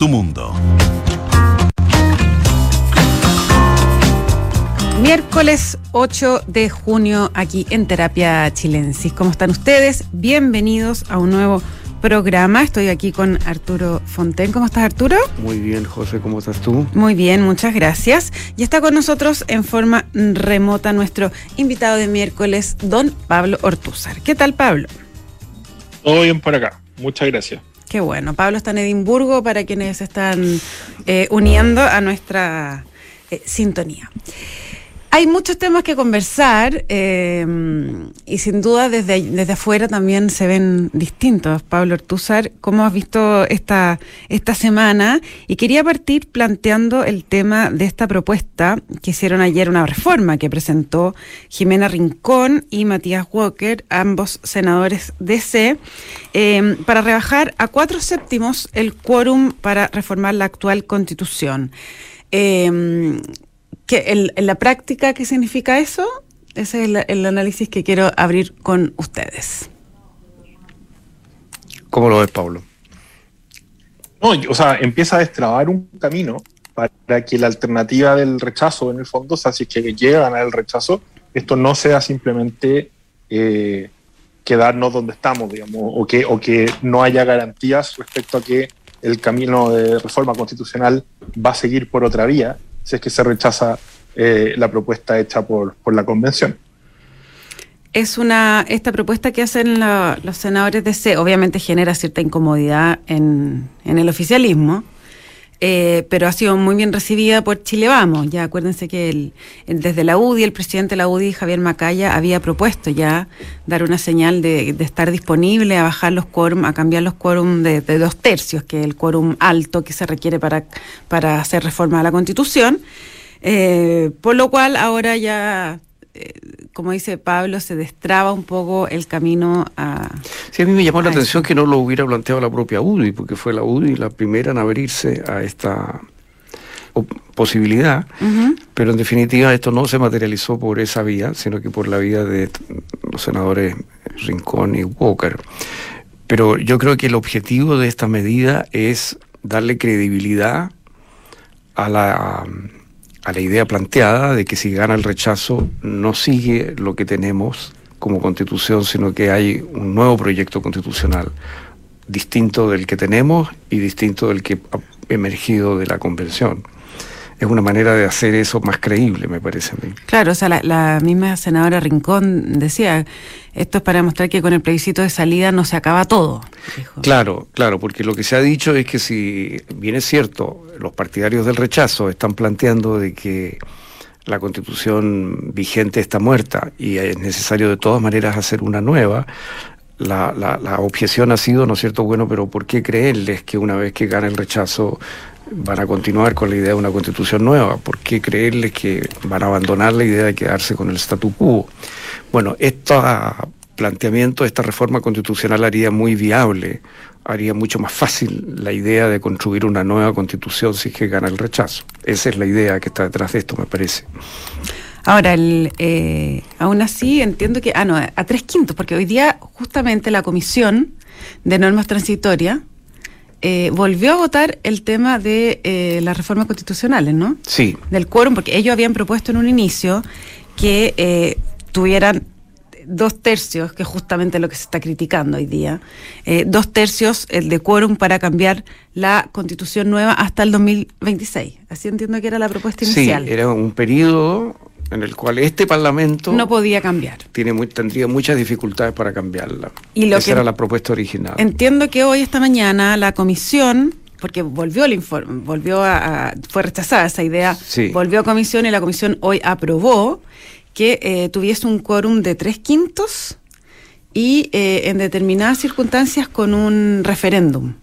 tu mundo. Miércoles 8 de junio aquí en Terapia Chilensis. ¿Cómo están ustedes? Bienvenidos a un nuevo programa. Estoy aquí con Arturo Fonten. ¿Cómo estás, Arturo? Muy bien, José, ¿cómo estás tú? Muy bien, muchas gracias. Y está con nosotros en forma remota nuestro invitado de miércoles, don Pablo Ortúzar. ¿Qué tal, Pablo? Todo bien por acá. Muchas gracias. Qué bueno. Pablo está en Edimburgo para quienes están eh, uniendo a nuestra eh, sintonía. Hay muchos temas que conversar eh, y sin duda desde, desde afuera también se ven distintos. Pablo Ortúzar, ¿cómo has visto esta, esta semana? Y quería partir planteando el tema de esta propuesta que hicieron ayer, una reforma que presentó Jimena Rincón y Matías Walker, ambos senadores DC, eh, para rebajar a cuatro séptimos el quórum para reformar la actual constitución. Eh, en la práctica, ¿qué significa eso? Ese es el, análisis que quiero abrir con ustedes. ¿Cómo lo ves, Pablo? No, o sea, empieza a destrabar un camino para que la alternativa del rechazo, en el fondo, o sea, si es que llegan al rechazo, esto no sea simplemente eh, quedarnos donde estamos, digamos, o que, o que no haya garantías respecto a que el camino de reforma constitucional va a seguir por otra vía, es que se rechaza eh, la propuesta hecha por, la convención. Es una, esta propuesta que hacen los senadores de C, obviamente genera cierta incomodidad en, el oficialismo, eh, pero ha sido muy bien recibida por Chile Vamos. Ya acuérdense que desde la UDI, el presidente de la UDI, Javier Macaya, había propuesto ya dar una señal de, estar disponible a bajar los quórum, a cambiar los quórum de, dos tercios, que es el quórum alto que se requiere para, para hacer reforma a la Constitución. Eh, por lo cual ahora ya, eh, como dice Pablo, se destraba un poco el camino a... Sí, a mí me llamó la atención que no lo hubiera planteado la propia UDI, porque fue la UDI la primera en abrirse a esta posibilidad, pero en definitiva esto no se materializó por esa vía, sino que por la vía de los senadores Rincón y Walker. Pero yo creo que el objetivo de esta medida es darle credibilidad a la a la idea planteada de que si gana el rechazo no sigue lo que tenemos como constitución, sino que hay un nuevo proyecto constitucional distinto del que tenemos y distinto del que ha emergido de la convención es una manera de hacer eso más creíble, me parece a mí. Claro, o sea, la, misma senadora Rincón decía, esto es para demostrar que con el plebiscito de salida no se acaba todo. Claro, claro, porque lo que se ha dicho es que si bien es cierto, los partidarios del rechazo están planteando de que la constitución vigente está muerta y es necesario de todas maneras hacer una nueva, la, la, la, objeción ha sido, ¿no es cierto? Bueno, pero ¿por qué creerles que una vez que gana el rechazo van a continuar con la idea de una constitución nueva? ¿Por qué creerles que van a abandonar la idea de quedarse con el statu quo? Bueno, este planteamiento, esta reforma constitucional haría muy viable, haría mucho más fácil la idea de construir una nueva constitución si es que gana el rechazo. Esa es la idea que está detrás de esto, me parece. Ahora, el, eh, aún así entiendo que, ah, no, a tres quintos, porque hoy día justamente la Comisión de Normas Transitorias eh, volvió a votar el tema de eh, las reformas constitucionales, ¿no? Sí. Del quórum, porque ellos habían propuesto en un inicio que eh, tuvieran dos tercios, que es justamente lo que se está criticando hoy día, dos tercios el de quórum para cambiar la constitución nueva hasta el 2026. Así entiendo que era la propuesta inicial. Sí, era un periodo en el cual este Parlamento no podía cambiar. Tiene tendría muchas dificultades para cambiarla. Y lo Esa era la propuesta original. Entiendo que hoy, esta mañana, la comisión, porque volvió el informe, volvió a, fue rechazada esa idea, volvió a comisión y la comisión hoy aprobó que eh, tuviese un quórum de tres quintos y eh, en determinadas circunstancias con un referéndum.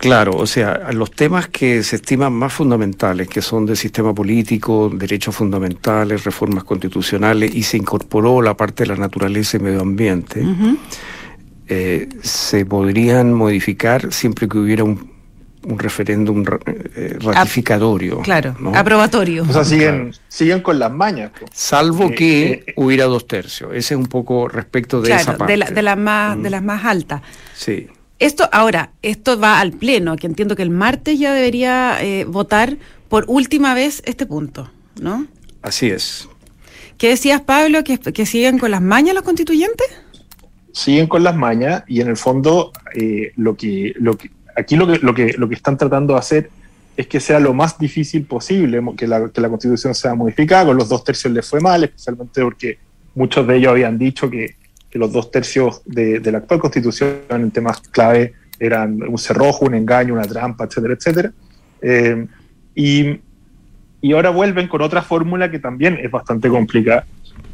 Claro, o sea, los temas que se estiman más fundamentales, que son del sistema político, derechos fundamentales, reformas constitucionales, y se incorporó la parte de la naturaleza y medio ambiente, eh, se podrían modificar siempre que hubiera un, referéndum eh, ratificatorio. claro, aprobatorio. O sea, siguen, siguen con las mañas. Salvo eh, que hubiera dos tercios. Ese es un poco respecto de esa parte. De, de, más, de mm. las más altas. Sí. Esto, ahora, esto va al Pleno, que entiendo que el martes ya debería eh, votar por última vez este punto, ¿no? Así es. ¿Qué decías, Pablo? ¿Que, que siguen con las mañas los constituyentes? Siguen con las mañas y en el fondo eh, lo, que, lo que aquí lo que, lo, que, lo que están tratando de hacer es que sea lo más difícil posible que la, que la constitución sea modificada. Con los dos tercios les fue mal, especialmente porque muchos de ellos habían dicho que, que los dos tercios de, de, la actual constitución en temas clave eran un cerrojo, un engaño, una trampa, etcétera, etcétera. Eh, y, y ahora vuelven con otra fórmula que también es bastante complicada.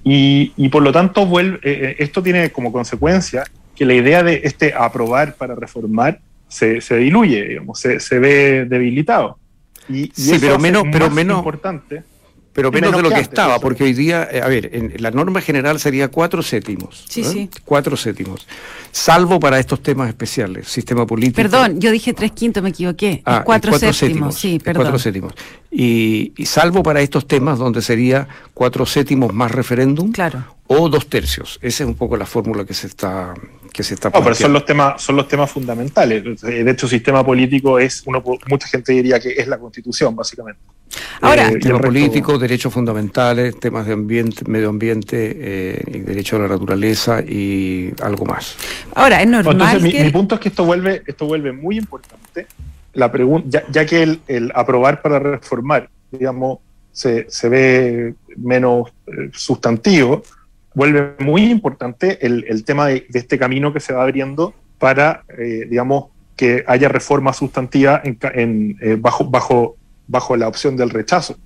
Y, y por lo tanto, vuelve, eh, esto tiene como consecuencia que la idea de este aprobar para reformar se, se diluye, digamos, se, se, ve debilitado. Y, y sí, pero menos, pero menos importante pero menos, menos de lo que, que estaba, antes, porque hoy día, eh, a ver, en la norma general sería cuatro séptimos. Sí, ¿eh? sí. Cuatro séptimos. Salvo para estos temas especiales, sistema político. Perdón, yo dije tres quintos, me equivoqué. Ah, es cuatro, cuatro séptimos. séptimos. Sí, perdón. Cuatro séptimos. Y, y, salvo para estos temas donde sería cuatro séptimos más referéndum. Claro. O dos tercios. Esa es un poco la fórmula que se está que se está no, pero son los temas son los temas fundamentales de hecho sistema político es uno mucha gente diría que es la constitución básicamente ahora eh, tema político resto... derechos fundamentales temas de ambiente medio ambiente eh, y derecho a la naturaleza y algo más. Ahora es normal entonces que... mi, mi, punto es que esto vuelve esto vuelve muy importante. La pregunta ya, ya, que el, el, aprobar para reformar digamos se, se ve menos eh, sustantivo vuelve muy importante el, el tema de, de, este camino que se va abriendo para, eh, digamos, que haya reforma sustantiva en, en, eh, bajo, bajo, bajo la opción del rechazo.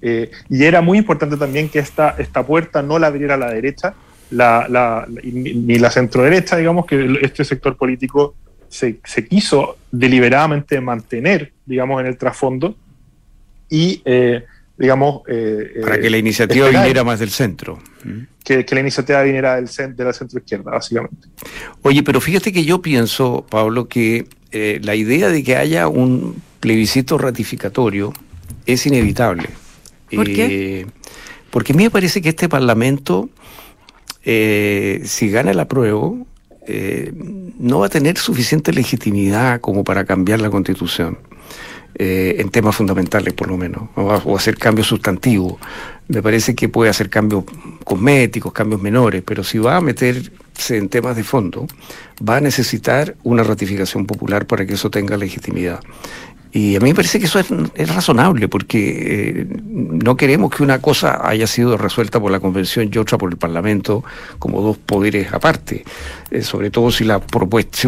Eh, y era muy importante también que esta, esta puerta no la abriera la derecha, la, la, ni la centro-derecha, digamos, que este sector político se, se, quiso deliberadamente mantener, digamos, en el trasfondo. Y eh, digamos... Eh, Para que la iniciativa viniera más del centro. Que, que la iniciativa viniera del, de la centro izquierda, básicamente. Oye, pero fíjate que yo pienso, Pablo, que eh, la idea de que haya un plebiscito ratificatorio es inevitable. ¿Por qué? Eh, porque a mí me parece que este Parlamento, eh, si gana el apruebo, no va a tener suficiente legitimidad como para cambiar la Constitución eh, en temas fundamentales por lo menos, o, o, hacer cambios sustantivos. Me parece que puede hacer cambios cosméticos, cambios menores, pero si va a meterse en temas de fondo, va a necesitar una ratificación popular para que eso tenga legitimidad. Y a mí me parece que eso es, razonable, porque eh, no queremos que una cosa haya sido resuelta por la Convención y otra por el Parlamento como dos poderes aparte, eh, sobre todo si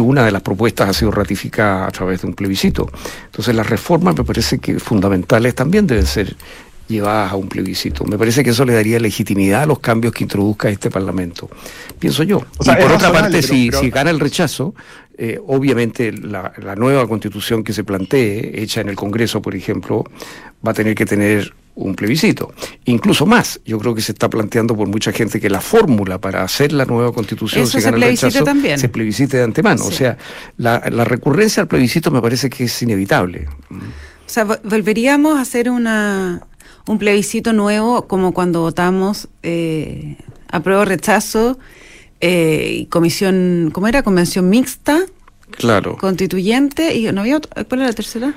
una de las propuestas ha sido ratificada a través de un plebiscito. Entonces las reformas me parece que fundamentales también deben ser llevadas a un plebiscito. Me parece que eso le daría legitimidad a los cambios que introduzca este Parlamento. Pienso yo. O sea, y por otra parte, pero, si, pero... si gana el rechazo, eh, obviamente la, la, nueva constitución que se plantee, hecha en el Congreso, por ejemplo, va a tener que tener un plebiscito. Incluso más, yo creo que se está planteando por mucha gente que la fórmula para hacer la nueva constitución, Eso si gana se el rechazo, también. se plebiscite de antemano. Sí. O sea, la, la recurrencia al plebiscito me parece que es inevitable. O sea, volveríamos a hacer una, un plebiscito nuevo como cuando votamos eh, apruebo rechazo eh, comisión cómo era convención mixta. Claro. Constituyente y no había otra, cuál era la tercera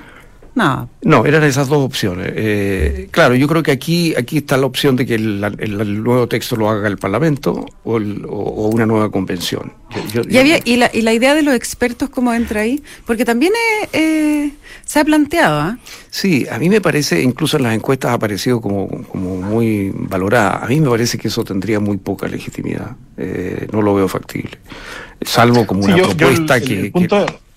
no. No, eran esas dos opciones. Eh, claro, yo creo que aquí, aquí está la opción de que el, el, el nuevo texto lo haga el Parlamento o, el, o, o una nueva convención. Yo, yo, ¿Y, había, y, la, ¿Y, la, idea de los expertos cómo entra ahí? Porque también eh, eh, se ha planteado. ¿eh? Sí, a mí me parece, incluso en las encuestas ha aparecido como, como muy valorada. A mí me parece que eso tendría muy poca legitimidad. Eh, no lo veo factible. Salvo como sí, una yo, propuesta el, que... Punto... que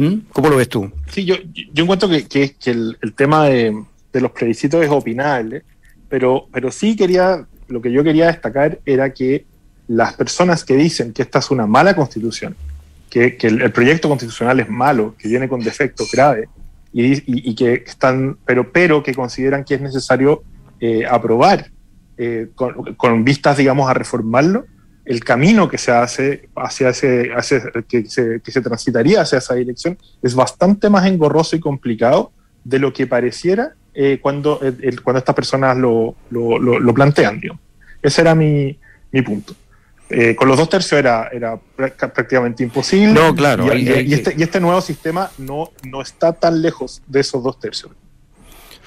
¿Mm? ¿Cómo lo ves tú? Sí, yo, yo encuentro que, que, el, tema de, de, los plebiscitos es opinable, pero, pero sí quería, lo que yo quería destacar era que las personas que dicen que esta es una mala constitución, que, que el, proyecto constitucional es malo, que viene con defectos graves, y, y, y, que están, pero, pero que consideran que es necesario eh, aprobar eh, con, con vistas, digamos, a reformarlo, el camino que se hace hacia ese, hacia, que, se, que se transitaría hacia esa dirección es bastante más engorroso y complicado de lo que pareciera eh, cuando, eh, cuando estas personas lo, lo, lo, lo plantean. Digamos. Ese era mi, mi punto. eh, con los dos tercios era, era prácticamente imposible. No, claro. Y, este, y, este, nuevo sistema no, no está tan lejos de esos dos tercios.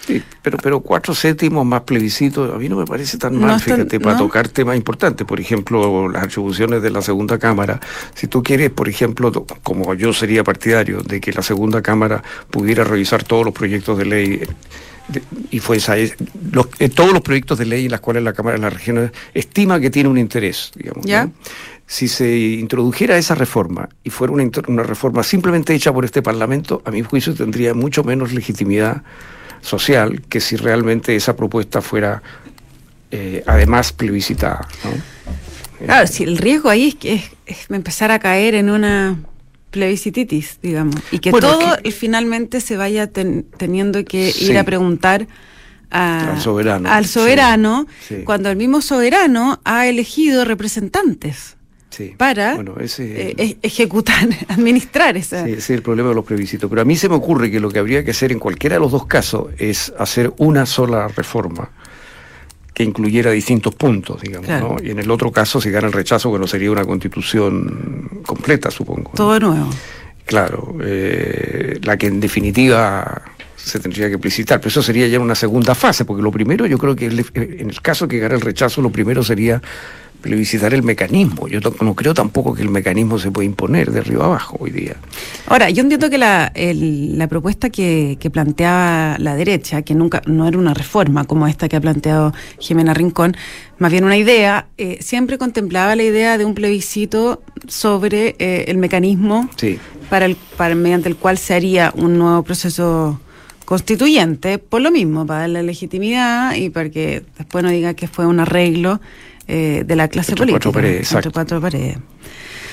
Sí, pero, pero cuatro séptimos más plebiscito, a mí no me parece tan mal, fíjate, para tocar temas importantes. Por ejemplo, las atribuciones de la segunda Cámara. Si tú quieres, por ejemplo, como yo sería partidario de que la segunda Cámara pudiera revisar todos los proyectos de ley y fue esa, los, eh, todos los proyectos de ley en las cuales la Cámara de las Regiones estima que tiene un interés, digamos. Si se introdujera esa reforma y fuera una, una reforma simplemente hecha por este Parlamento, a mi juicio tendría mucho menos legitimidad social que si realmente esa propuesta fuera eh, además plebiscitada. Claro, si el riesgo ahí es que es empezar a caer en una plebiscititis, digamos, y que todo finalmente se vaya teniendo que ir a preguntar al soberano, al soberano cuando el mismo soberano ha elegido representantes. Para eh, ejecutar, administrar esa. Sí, ese es el problema de los plebiscitos. Pero a mí se me ocurre que lo que habría que hacer en cualquiera de los dos casos es hacer una sola reforma que incluyera distintos puntos, digamos, ¿no? Y en el otro caso, si gana el rechazo, bueno, sería una constitución completa, supongo. Todo nuevo. Claro, eh, la que en definitiva se tendría que plicitar, pero eso sería ya una segunda fase, porque lo primero, yo creo que en el caso que gana el rechazo, lo primero sería plebiscitar el mecanismo. Yo no creo tampoco que el mecanismo se pueda imponer de arriba abajo hoy día. Ahora, yo entiendo que la, la propuesta que, que, planteaba la derecha, que nunca no era una reforma como esta que ha planteado Jimena Rincón, más bien una idea, eh, siempre contemplaba la idea de un plebiscito sobre eh, el mecanismo para el, para, mediante el cual se haría un nuevo proceso constituyente, por lo mismo, para dar la legitimidad y para que después no diga que fue un arreglo eh, de la clase política. Cuatro paredes,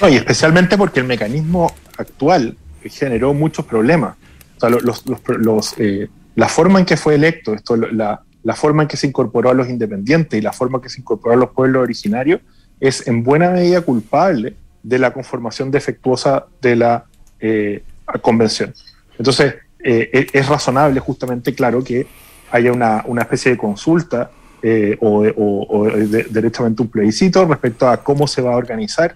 No, y especialmente porque el mecanismo actual generó muchos problemas. O sea, los, los, eh, la forma en que fue electo, esto, la, la, forma en que se incorporó a los independientes y la forma en que se incorporó a los pueblos originarios es en buena medida culpable de la conformación defectuosa de la eh, convención. Entonces, e, es razonable justamente, claro, que haya una, una especie de consulta eh, o, directamente un plebiscito respecto a cómo se va a organizar,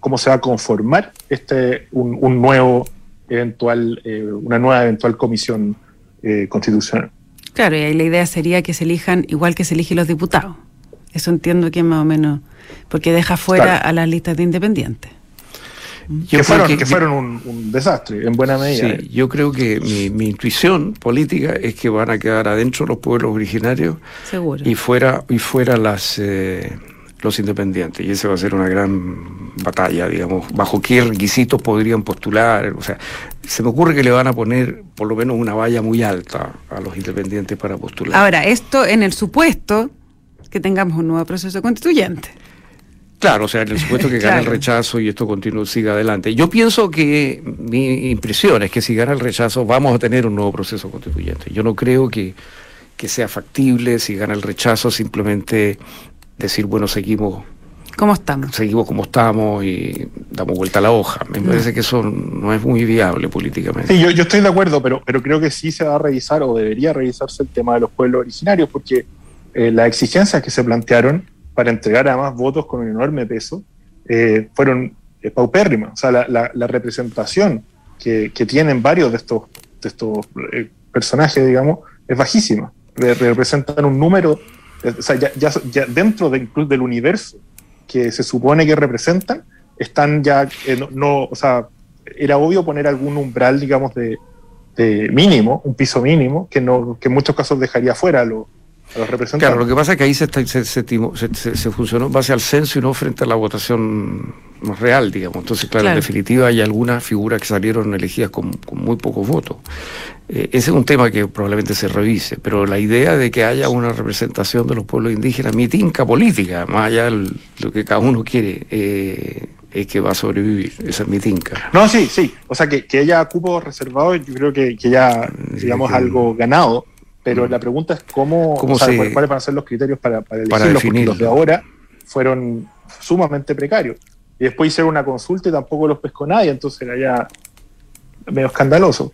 cómo se va a conformar este un, nuevo eventual, eh, una nueva eventual comisión eh, constitucional. Claro, y ahí la idea sería que se elijan igual que se eligen los diputados. Eso entiendo que más o menos, porque deja fuera a las listas de independientes que, fueron, que, fueron un, desastre, en buena medida. Sí, yo creo que mi, intuición política es que van a quedar adentro los pueblos originarios y fuera, y fuera las eh, los independientes. Y esa va a ser una gran batalla, digamos, bajo qué requisitos podrían postular. O sea, se me ocurre que le van a poner por lo menos una valla muy alta a los independientes para postular. Ahora, esto en el supuesto que tengamos un nuevo proceso constituyente. Claro, o sea, en el supuesto que gane el rechazo y esto continúe, siga adelante. Yo pienso que mi impresión es que si gana el rechazo vamos a tener un nuevo proceso constituyente. Yo no creo que, sea factible si gana el rechazo simplemente decir, bueno, seguimos ¿Cómo estamos? Seguimos como estamos y damos vuelta a la hoja. Me parece que eso no es muy viable políticamente. Sí, yo, yo, estoy de acuerdo, pero, pero creo que sí se va a revisar o debería revisarse el tema de los pueblos originarios, porque eh, las exigencias que se plantearon para entregar además votos con un enorme peso, eh, fueron eh, paupérrimas. O sea, la, representación que, tienen varios de estos, de estos eh, personajes, digamos, es bajísima. representan un número, o sea, ya, dentro de, del universo que se supone que representan, están ya, no, o sea, era obvio poner algún umbral, digamos, de, mínimo, un piso mínimo, que, no, que en muchos casos dejaría fuera a, los Claro, lo que pasa es que ahí se, se, se, funcionó en base al censo y no frente a la votación real, digamos. Entonces, claro, en definitiva hay algunas figuras que salieron elegidas con, muy pocos votos. Eh, ese es un tema que probablemente se revise, pero la idea de que haya una representación de los pueblos indígenas, mitinca política, más allá de lo que cada uno quiere, eh, es que va a sobrevivir, esa es mi No, sí, sí, o sea que, que haya cupos reservados, yo creo que, que ya, digamos, algo ganado pero mm. la pregunta es cómo, cuáles van a ser los criterios para, para elegirlos, porque los de ahora fueron sumamente precarios. Y después hicieron una consulta y tampoco los pescó nadie, entonces era ya medio escandaloso.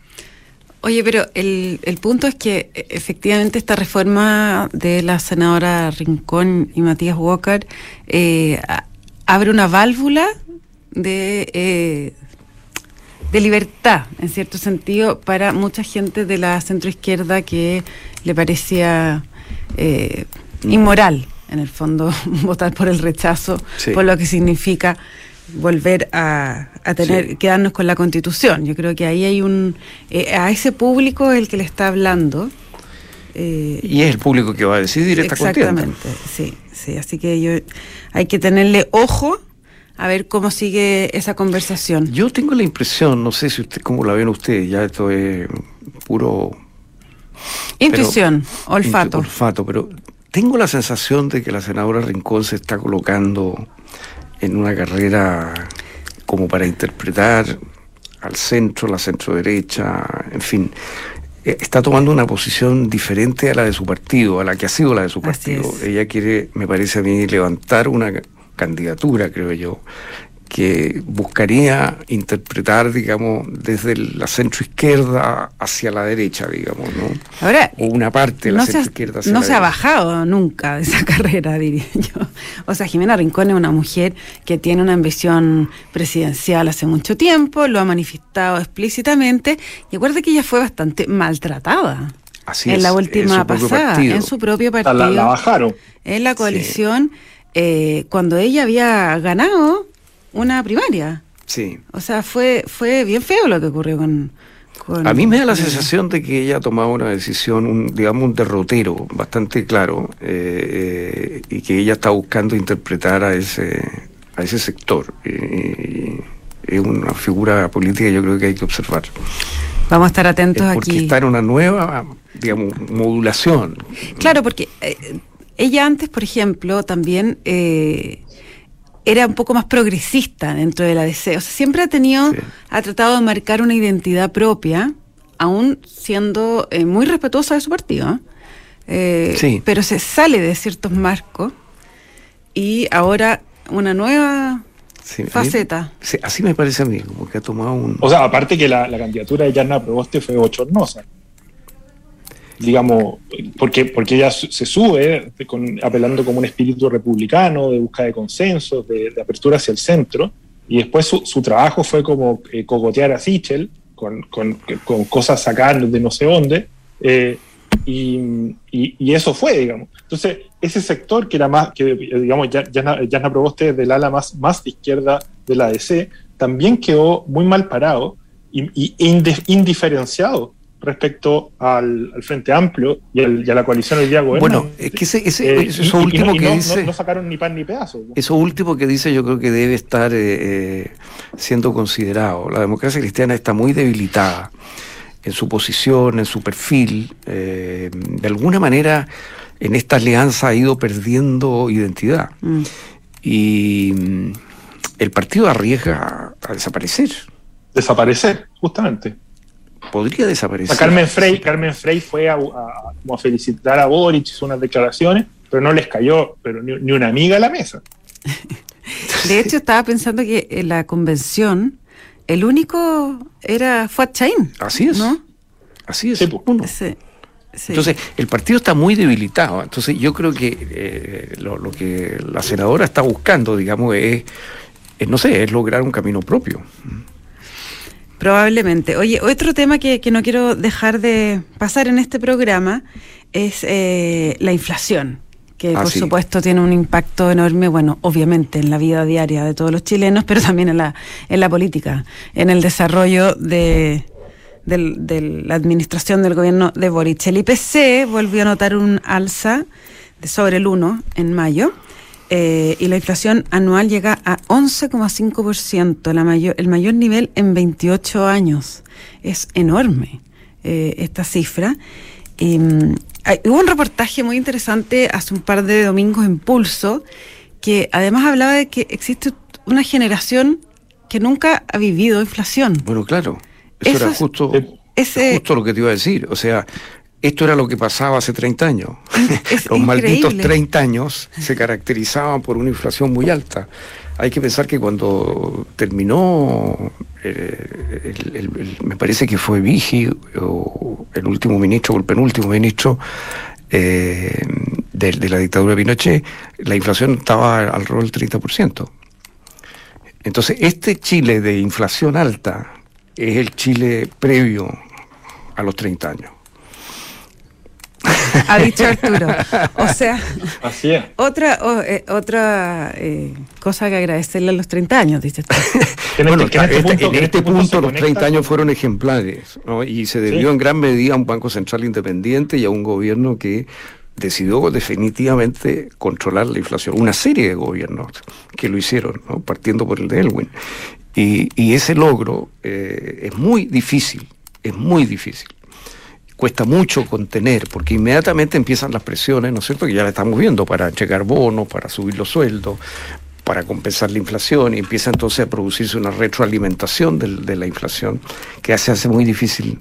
Oye, pero el, el punto es que e, efectivamente esta reforma de la senadora Rincón y Matías Walker eh, abre una válvula de, eh, de libertad, en cierto sentido, para mucha gente de la centroizquierda que le parecía eh, inmoral, en el fondo, votar por el rechazo, por lo que significa volver a, tener quedarnos con la constitución. Yo creo que ahí hay un eh, a ese público el que le está hablando. Eh, y es el público que va a decidir esta Exactamente, sí, sí. Así que yo, hay que tenerle ojo a ver cómo sigue esa conversación. Yo tengo la impresión, no sé si usted cómo la ven ustedes, ya esto es puro intuición, olfato. olfato, pero tengo la sensación de que la senadora Rincón se está colocando en una carrera como para interpretar al centro, la centro derecha, en fin, eh, está tomando una posición diferente a la de su partido, a la que ha sido la de su partido. Ella quiere, me parece a mí, levantar una candidatura, creo yo, que buscaría interpretar, digamos, desde la centroizquierda hacia la derecha, digamos, ¿no? Ahora, o una parte de la centroizquierda hacia No se ha bajado nunca de esa carrera, diría yo. O sea, Jimena Rincón es una mujer que tiene una ambición presidencial hace mucho tiempo, lo ha manifestado explícitamente, y acuerde que ella fue bastante maltratada. Así en la última pasada, en su propio partido. La, bajaron. En la coalición, eh, cuando ella había ganado una primaria. Sí. O sea, fue, fue bien feo lo que ocurrió con... a mí me da la sensación de que ella ha tomado una decisión, un, digamos, un derrotero bastante claro eh, y que ella está buscando interpretar a ese, a ese sector. es una figura política que yo creo que hay que observar. Vamos a estar atentos aquí. Porque está en una nueva, digamos, modulación. Claro, porque eh, ella antes, por ejemplo, también eh, era un poco más progresista dentro de la DC. O sea, siempre ha tenido, ha tratado de marcar una identidad propia, aún siendo eh, muy respetuosa de su partido. ¿eh? sí. Pero se sale de ciertos marcos y ahora una nueva faceta. así me parece a mí, como que ha tomado un... O sea, aparte que la, la candidatura de Yarna Proboste fue bochornosa digamos, porque, porque ella se sube apelando como un espíritu republicano, de busca de consensos, de, apertura hacia el centro, y después su, trabajo fue como eh, cogotear a Sichel con, con, cosas sacadas de no sé dónde, eh, y, y, eso fue, digamos. Entonces, ese sector que era más, que digamos, ya, ya, ya Proboste del ala más, más de izquierda de la ADC, también quedó muy mal parado y, y indiferenciado respecto al, Frente Amplio y, a la coalición del día Bueno, es que ese, eh, eso último que dice... No, sacaron ni pan ni pedazo. Eso último que dice yo creo que debe estar eh, eh, siendo considerado. La democracia cristiana está muy debilitada en su posición, en su perfil. de alguna manera, en esta alianza ha ido perdiendo identidad. Mm. Y mm, el partido arriesga a desaparecer. Desaparecer, justamente podría desaparecer. Carmen Frey, Carmen Frey fue a, felicitar a Boric, hizo unas declaraciones, pero no les cayó pero ni, una amiga a la mesa. De hecho, estaba pensando que en la convención el único era Fuad Chain. Así es. ¿no? Así es. uno. Entonces, el partido está muy debilitado. Entonces, yo creo que eh, lo, que la senadora está buscando, digamos, es, no sé, es lograr un camino propio. Probablemente. Oye, otro tema que, no quiero dejar de pasar en este programa es eh, la inflación que ah, por supuesto tiene un impacto enorme, bueno, obviamente en la vida diaria de todos los chilenos, pero también en la, en la política, en el desarrollo de, de la administración del gobierno de Boric. El IPC volvió a notar un alza de sobre el 1 en mayo eh, y la inflación anual llega a 11,5%, la mayor, el mayor nivel en 28 años. Es enorme eh, esta cifra. Mm, hubo un reportaje muy interesante hace un par de domingos en Pulso que además hablaba de que existe una generación que nunca ha vivido inflación. Bueno, claro. Eso, era justo, justo lo que te iba a decir. O sea, esto era lo que pasaba hace 30 años. Los malditos 30 años se caracterizaban por una inflación muy alta. Hay que pensar que cuando terminó, eh, me parece que fue Vigi, o el último ministro, o el penúltimo ministro eh, de, la dictadura de Pinochet, la inflación estaba al rol del 30%. Entonces, este Chile de inflación alta es el Chile previo a los 30 años. Ha dicho Arturo. O sea, Así es. otra, o- eh, otra eh, cosa que agradecerle a los 30 años, dices tú. Bueno, este- en este este- punto- en este los conecta 30 años fueron ejemplares ¿no? y se debió Sí. en gran medida a un Banco Central independiente y a un gobierno que decidió definitivamente controlar la inflación. Una serie de gobiernos que lo hicieron, ¿no? partiendo por el de Elwin. Y, y ese logro eh, es muy difícil, es muy difícil. Cuesta mucho contener, porque inmediatamente empiezan las presiones, ¿no es cierto? Que ya la estamos viendo para checar bonos, para subir los sueldos, para compensar la inflación, y empieza entonces a producirse una retroalimentación de la inflación que hace, hace muy difícil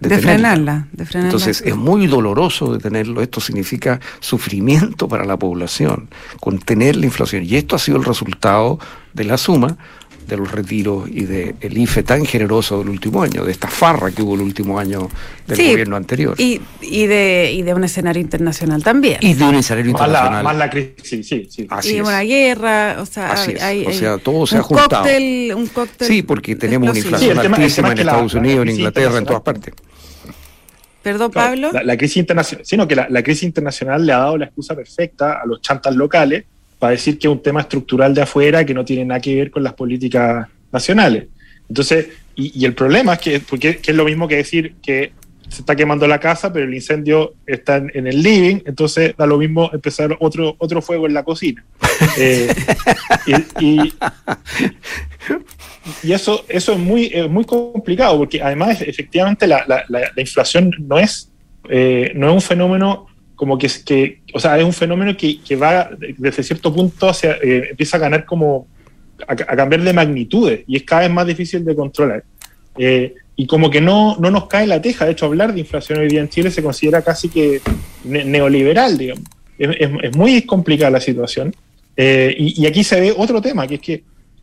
De frenarla, de frenarla. Entonces es muy doloroso detenerlo. Esto significa sufrimiento para la población, contener la inflación. Y esto ha sido el resultado de la suma de los retiros y del IFE tan generoso del último año, de esta farra que hubo el último año del Sí, gobierno anterior. Y, y, de, y de un escenario internacional también. Y de un escenario Más la, internacional. más la crisis, sí, sí, sí. Así y es. una guerra, o sea, Así hay, es. hay- O sea, todo se ha juntado. Cóctel, un cóctel Sí, porque tenemos una explosivo. Inflación tema- altísima es en que Estados la Unidos, en Inglaterra, en todas partes. Perdón, Claro, Pablo. La, la crisis internacional, sino que la, la crisis internacional le ha dado la excusa perfecta a los chantas locales para decir que es un tema estructural de afuera que no tiene nada que ver con las políticas nacionales. Entonces, y, y el problema es que, porque, que es lo mismo que decir que se está quemando la casa, pero el incendio está en, en el living, entonces da lo mismo empezar otro, otro fuego en la cocina. Eh, y, y- y eso, eso es muy, es muy complicado, porque además efectivamente la, la- la- la inflación no es, eh, no es un fenómeno como que, que o sea, es un fenómeno que, que va desde cierto punto hacia, eh, empieza a ganar como, a, a cambiar de magnitudes y es cada vez más difícil de controlar. Eh, y como que no, no nos cae la teja, de hecho hablar de inflación hoy día en Chile se considera casi que ne- neoliberal, digamos. Es, es- es muy complicada la situación. Eh, y, y aquí se ve otro tema, que es que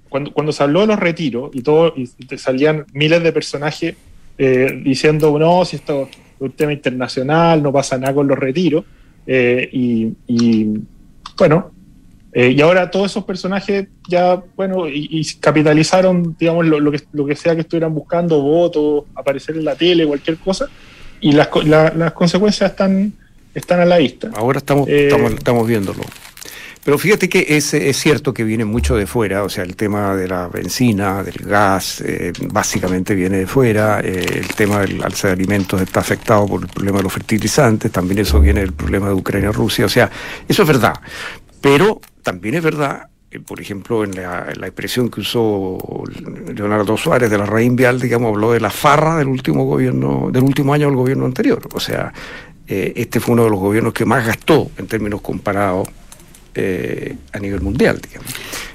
cuando, cuando se habló de los retiros y todo, y salían miles de personajes eh, diciendo, no, si esto es un tema internacional, no pasa nada con los retiros, eh, y, y, bueno, eh, y ahora todos esos personajes ya, bueno, y, y capitalizaron, digamos, lo, lo que, lo que sea que estuvieran buscando, votos, aparecer en la tele, cualquier cosa, y las, la- las consecuencias están, están a la vista. Ahora estamos, Eh, estamos, estamos viéndolo. Pero fíjate que es, es cierto que viene mucho de fuera, o sea, el tema de la benzina, del gas, eh, básicamente viene de fuera, eh, el tema del alza de alimentos está afectado por el problema de los fertilizantes, también eso viene del problema de Ucrania-Rusia, o sea, eso es verdad. Pero también es verdad, por ejemplo, en la, expresión que usó Leonardo Suárez de la Rein Vial, digamos, habló de la farra del último gobierno, del último año del gobierno anterior, o sea, eh, este fue uno de los gobiernos que más gastó en términos comparados eh, a nivel mundial, digamos.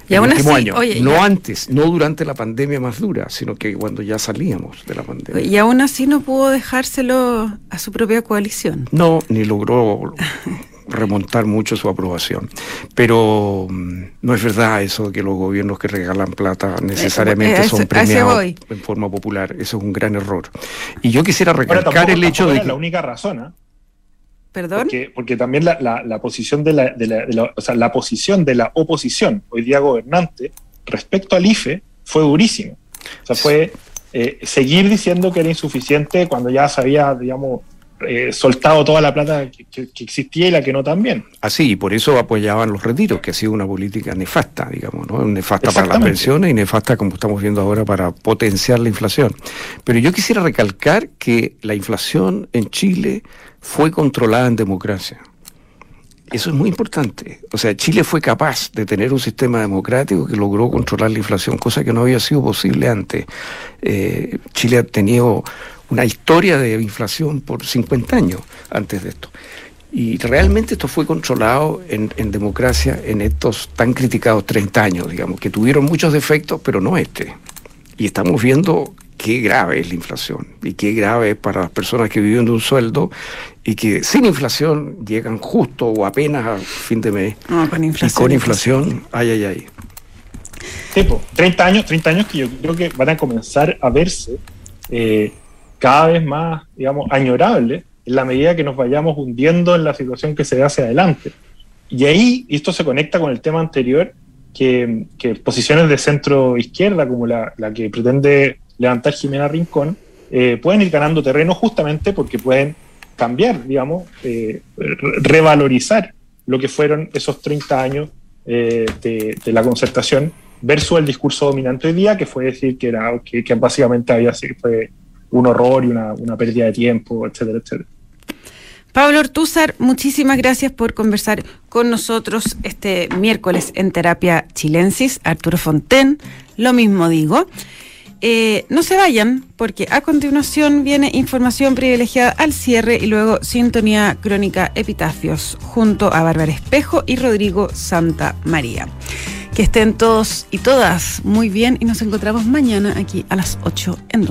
Y aún así, año, oye, no ya- antes, no durante la pandemia más dura, sino que cuando ya salíamos de la pandemia. Y aún así no pudo dejárselo a su propia coalición. No, ni logró remontar mucho su aprobación. Pero mm, no es verdad eso de que los gobiernos que regalan plata necesariamente eh, a ese- son premiados en forma popular. Eso es un gran error. Y yo quisiera recalcar tampoco, el hecho de la única razón. ¿Perdón? Porque, también la, posición de la, o posición de la oposición, hoy día gobernante, respecto al IFE, fue durísima. O sea, fue eh, seguir diciendo que era insuficiente cuando ya se había, digamos, eh, soltado toda la plata que, existía y la que no también. Así, y por eso apoyaban los retiros, que ha sido una política nefasta, digamos, ¿no? Nefasta para las pensiones y nefasta, como estamos viendo ahora, para potenciar la inflación. Pero yo quisiera recalcar que la inflación en Chile fue controlada en democracia. Eso es muy importante. O sea, Chile fue capaz de tener un sistema democrático que logró controlar la inflación, cosa que no había sido posible antes. Eh, Chile ha tenido una historia de inflación por 50 años antes de esto. Y realmente esto fue controlado en, en democracia en estos tan criticados 30 años, digamos, que tuvieron muchos defectos, pero no este. Y estamos viendo qué grave es la inflación y qué grave es para las personas que viven de un sueldo y que sin inflación llegan justo o apenas a fin de mes. No, con Y inflación. con inflación, ay, ay, ay. Tipo, 30 años, 30 años que yo creo que van a comenzar a verse eh, cada vez más, digamos, añorables en la medida que nos vayamos hundiendo en la situación que se ve hacia adelante. Y ahí, esto se conecta con el tema anterior, que, posiciones de centro izquierda, como la, que pretende levantar Jimena Rincón, eh, pueden ir ganando terreno justamente porque pueden cambiar, digamos, eh, revalorizar lo que fueron esos 30 años eh, de, la concertación versus el discurso dominante hoy día, que fue decir que, era, que, básicamente había sido un horror y una, pérdida de tiempo, etcétera, etcétera. Pablo Ortúzar, muchísimas gracias por conversar con nosotros este miércoles en Terapia Chilensis. Arturo Fonten, lo mismo digo. Eh, no se vayan, porque a continuación viene información privilegiada al cierre y luego sintonía crónica epitafios junto a Bárbara Espejo y Rodrigo Santa María. Que estén todos y todas muy bien y nos encontramos mañana aquí a las 8 en